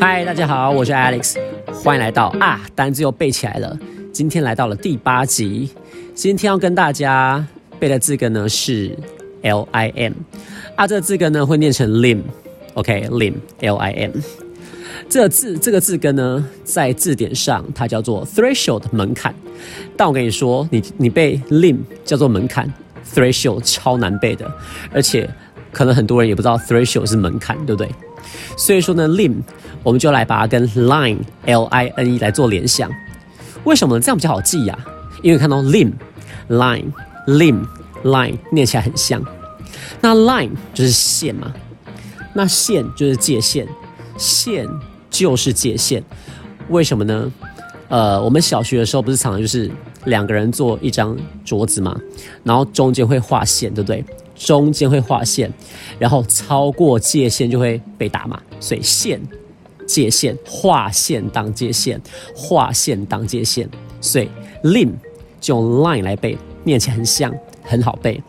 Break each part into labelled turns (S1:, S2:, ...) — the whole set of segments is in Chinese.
S1: 嗨，大家好，我是 Alex，欢迎来到啊，单字又背起来了。今天来到了第八集，今天要跟大家背的字根呢是 L I M，啊，这个字根呢会念成 lim，OK，lim，L I M。这个字这个字根呢，在字典上它叫做 threshold 门槛。但我跟你说，你你背 lim 叫做门槛，threshold 超难背的，而且可能很多人也不知道 threshold 是门槛，对不对？所以说呢，lim 我们就来把它跟 line l i n e 来做联想。为什么呢？这样比较好记呀？因为看到 lim line lim line 念起来很像。那 line 就是线嘛，那线就是界限，线就是界限。为什么呢？呃，我们小学的时候不是常常就是两个人坐一张桌子嘛，然后中间会画线，对不对？中间会画线，然后超过界限就会被打嘛。所以线、界限、画线当界限，画线当界限。所以 lim 就用 line 来背，念起来很像，很好背。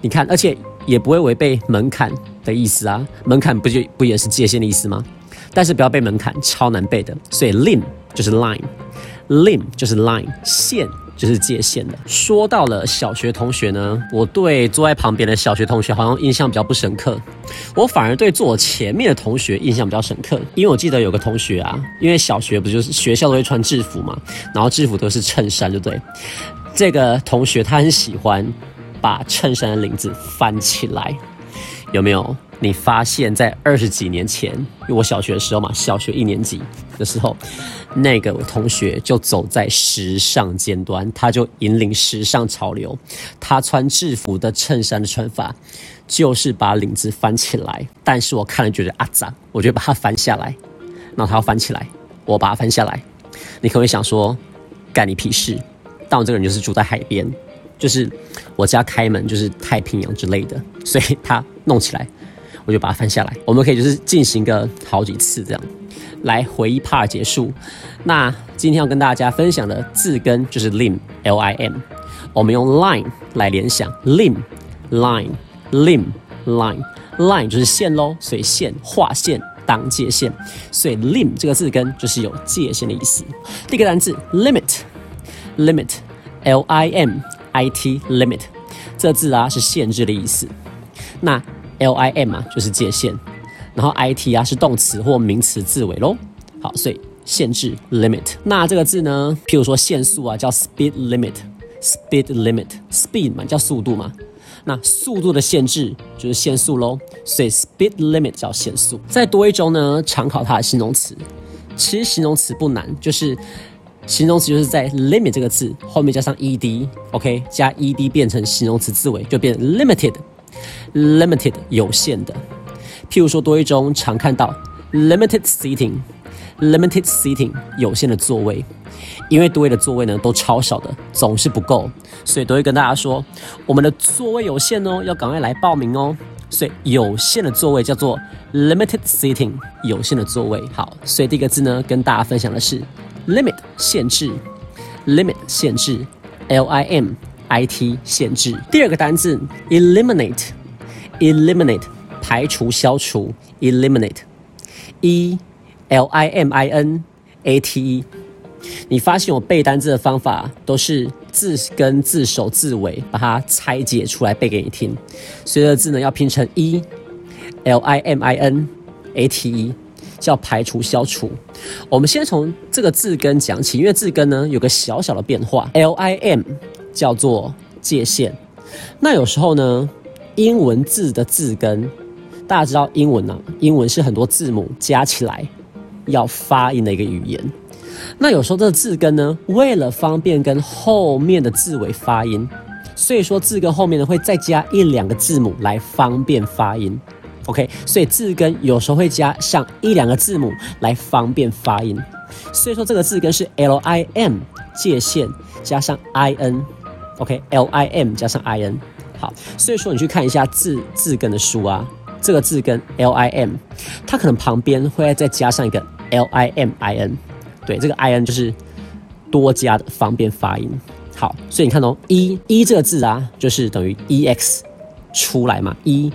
S1: 你看，而且也不会违背门槛的意思啊。门槛不就不也是界限的意思吗？但是不要背门槛，超难背的。所以 lim 就是 line，lim 就是 line 线。就是界限的。说到了小学同学呢，我对坐在旁边的小学同学好像印象比较不深刻，我反而对坐我前面的同学印象比较深刻。因为我记得有个同学啊，因为小学不就是学校都会穿制服嘛，然后制服都是衬衫，对不对？这个同学他很喜欢把衬衫的领子翻起来，有没有？你发现，在二十几年前，因为我小学的时候嘛，小学一年级的时候，那个同学就走在时尚尖端，他就引领时尚潮流。他穿制服的衬衫的穿法，就是把领子翻起来。但是我看了觉得啊脏，我就把它翻下来。那他要翻起来，我把它翻下来。你可能会想说，干你屁事？但我这个人就是住在海边，就是我家开门就是太平洋之类的，所以他弄起来。我就把它翻下来，我们可以就是进行个好几次这样，来回忆 part 结束。那今天要跟大家分享的字根就是 lim l i m，我们用 line 来联想 lim line lim line line 就是线喽，所以线画线当界限，所以 lim 这个字根就是有界限的意思。第一个单词 limit limit l i m i t limit 这字啊是限制的意思。那 L I M 啊，就是界限，然后 I T 啊是动词或名词字尾喽。好，所以限制 limit。那这个字呢，譬如说限速啊，叫 speed limit，speed limit，speed 嘛叫速度嘛。那速度的限制就是限速喽，所以 speed limit 叫限速。再多一周呢，常考它的形容词。其实形容词不难，就是形容词就是在 limit 这个字后面加上 E D，OK，加 E D 变成形容词字尾就变 limited。Limited 有限的，譬如说多一中常看到 limited seating，limited seating 有限的座位，因为多位的座位呢都超少的，总是不够，所以都会跟大家说我们的座位有限哦，要赶快来报名哦。所以有限的座位叫做 limited seating，有限的座位。好，所以第一个字呢跟大家分享的是限制，limit 限制，L I M。I T 限制。第二个单字 eliminate，eliminate 排除消除，eliminate，E L I M I N A T E。你发现我背单字的方法都是字根、字首、字尾，把它拆解出来背给你听。所以这字呢要拼成 E L I M I N A T E，叫排除消除。我们先从这个字根讲起，因为字根呢有个小小的变化，L I M。叫做界限。那有时候呢，英文字的字根，大家知道英文呢，英文是很多字母加起来要发音的一个语言。那有时候这个字根呢，为了方便跟后面的字尾发音，所以说字根后面呢会再加一两个字母来方便发音。OK，所以字根有时候会加上一两个字母来方便发音。所以说这个字根是 L I M 界限加上 I N。OK，L I M 加上 I N，好，所以说你去看一下字字根的书啊，这个字根 L I M，它可能旁边会再加上一个 L I M I N，对，这个 I N 就是多加的方便发音。好，所以你看哦，一一这个字啊，就是等于 e x 出来嘛，一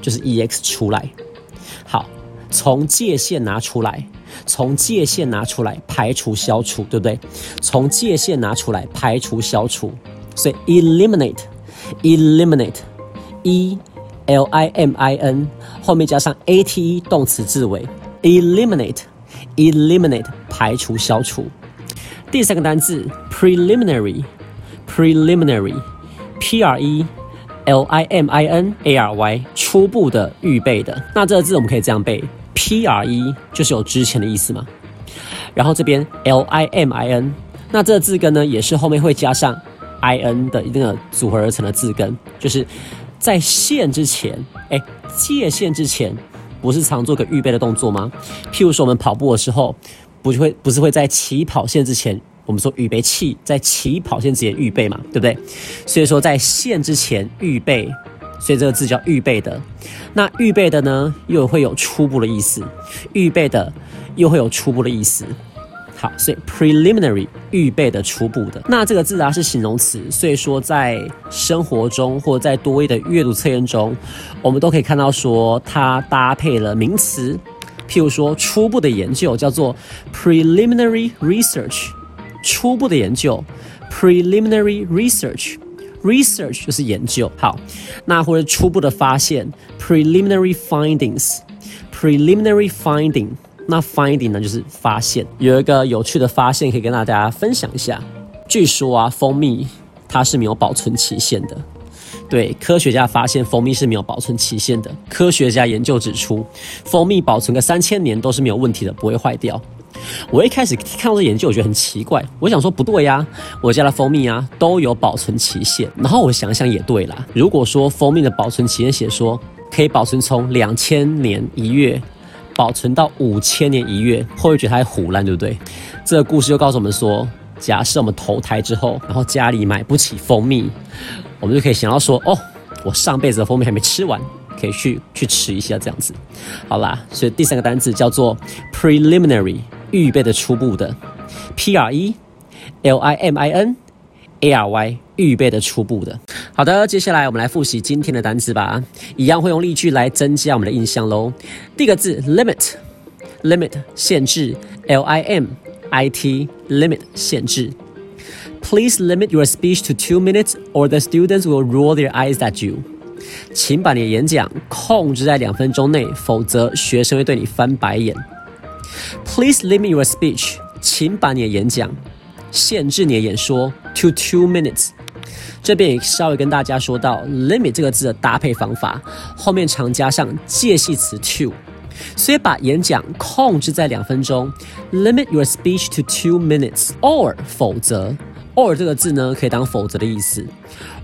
S1: 就是 e x 出来。好，从界限拿出来，从界限拿出来，排除消除，对不对？从界限拿出来，排除消除，所以 eliminate，eliminate，e l i m i n 后面加上 a t e 动词字尾，eliminate，eliminate 排除消除。第三个单字 preliminary，preliminary，p r e l i m i n a r y 初步的、预备的。那这个字我们可以这样背：p r e 就是有之前的意思嘛。然后这边 l i m i n，那这个字根呢也是后面会加上 i n 的一个组合而成的字根，就是在线之前，哎，界限之前，不是常做个预备的动作吗？譬如说我们跑步的时候。不就会不是会在起跑线之前，我们说预备器在起跑线之前预备嘛，对不对？所以说在线之前预备，所以这个字叫预备的。那预备的呢，又会有初步的意思；预备的又会有初步的意思。好，所以 preliminary 预备的、初步的。那这个字啊是形容词，所以说在生活中或在多位的阅读测验中，我们都可以看到说它搭配了名词。譬如说，初步的研究叫做 preliminary research，初步的研究 preliminary research，research 就是研究。好，那或者初步的发现 preliminary findings，preliminary finding，那 finding 呢就是发现。有一个有趣的发现可以跟大家分享一下。据说啊，蜂蜜它是没有保存期限的。对，科学家发现蜂蜜是没有保存期限的。科学家研究指出，蜂蜜保存个三千年都是没有问题的，不会坏掉。我一开始看到这研究，我觉得很奇怪。我想说不对呀，我家的蜂蜜啊都有保存期限。然后我想想也对啦，如果说蜂蜜的保存期限写说可以保存从两千年一月保存到五千年一月，会不会觉得它胡乱，对不对？这个故事就告诉我们说，假设我们投胎之后，然后家里买不起蜂蜜。我们就可以想到说，哦，我上辈子的蜂蜜还没吃完，可以去去吃一下这样子。好啦，所以第三个单词叫做 preliminary，预备的、初步的，p r e l i m i n a r y，预备的、初步的。好的，接下来我们来复习今天的单词吧，一样会用例句来增加我们的印象喽。第一个字 limit，limit 限制，l i m i t limit 限制。Please limit your speech to two minutes, or the students will roll their eyes at you. 请把你的演讲控制在两分钟内，否则学生会对你翻白眼。Please limit your speech. 请把你的演讲限制你的演说 to two minutes. 这边也稍微跟大家说到 limit 这个字的搭配方法，后面常加上介系词 to，所以把演讲控制在两分钟。Limit your speech to two minutes, or 否则。or 这个字呢，可以当否则的意思。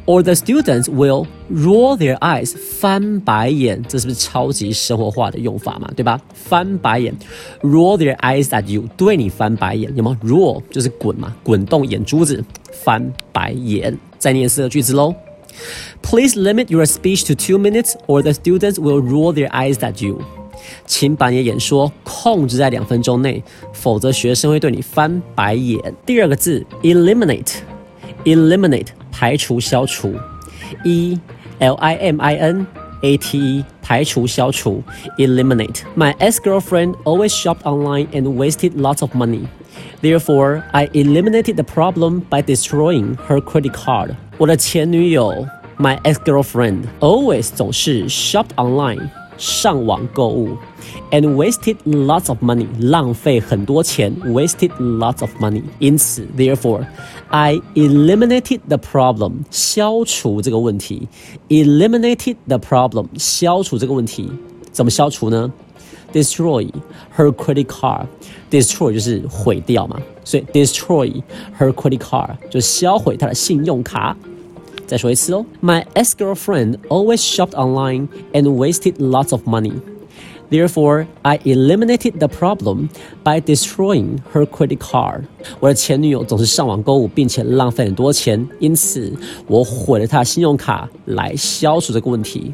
S1: Or the students will roll their eyes，翻白眼，这是不是超级生活化的用法嘛？对吧？翻白眼，roll their eyes at you，对你翻白眼，有吗？Roll 就是滚嘛，滚动眼珠子，翻白眼。再念四个句子喽。Please limit your speech to two minutes, or the students will roll their eyes at you. 请把你的演说控制在两分钟内，否则学生会对你翻白眼。第二个字，eliminate，eliminate 排除消除，e l i m i n a t e 排除消除，eliminate。My ex-girlfriend always shopped online and wasted lots of money. Therefore, I eliminated the problem by destroying her credit card. 我的前女友，my ex-girlfriend always 总是 shop online。 上网购物，and wasted lots of money，浪费很多钱，wasted lots of money。因此，therefore，I eliminated the problem，消除这个问题，eliminated the problem，消除这个问题，怎么消除呢？Destroy her credit card，destroy 就是毁掉嘛，所以 destroy her credit card 就销毁她的信用卡。 再说一次哦，My ex-girlfriend always shopped online and wasted lots of money. Therefore, I eliminated the problem by destroying her credit card. 我的前女友总是上网购物，并且浪费很多钱，因此我毁了她的信用卡来消除这个问题。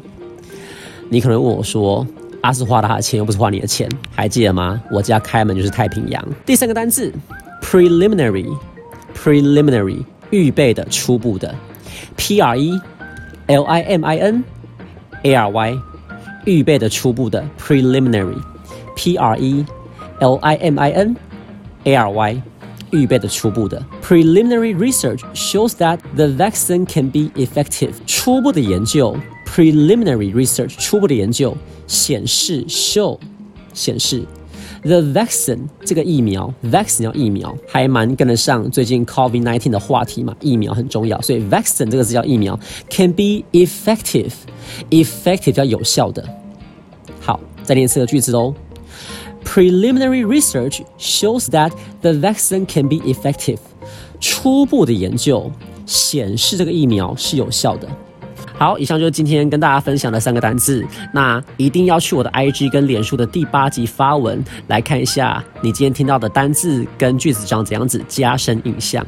S1: 你可能问我说：“阿是花了他的钱，又不是花你的钱，还记得吗？”我家开门就是太平洋。第三个单字，preliminary，preliminary。预备的、初步的 ，P R E L I M I N A R Y，预备的、初步的，preliminary，P R E L I M I N A R Y，预备的、初步的，preliminary research shows that the vaccine can be effective。初步的研究，preliminary research，初步的研究显示，show，显示。 The vaccine 这个疫苗，vaccine 要疫苗，还蛮跟得上最近 COVID nineteen 的话题嘛，疫苗很重要，所以 vaccine 这个字叫疫苗，can be effective，effective 叫有效的。好，再念四个句子哦。Preliminary research shows that the vaccine can be effective。初步的研究显示这个疫苗是有效的。好，以上就是今天跟大家分享的三个单字。那一定要去我的 IG 跟脸书的第八集发文来看一下，你今天听到的单字跟句子长怎样子，加深印象。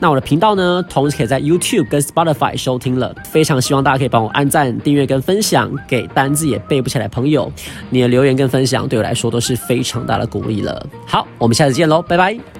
S1: 那我的频道呢，同时可以在 YouTube 跟 Spotify 收听了。非常希望大家可以帮我按赞、订阅跟分享，给单字也背不起来朋友。你的留言跟分享对我来说都是非常大的鼓励了。好，我们下次见喽，拜拜。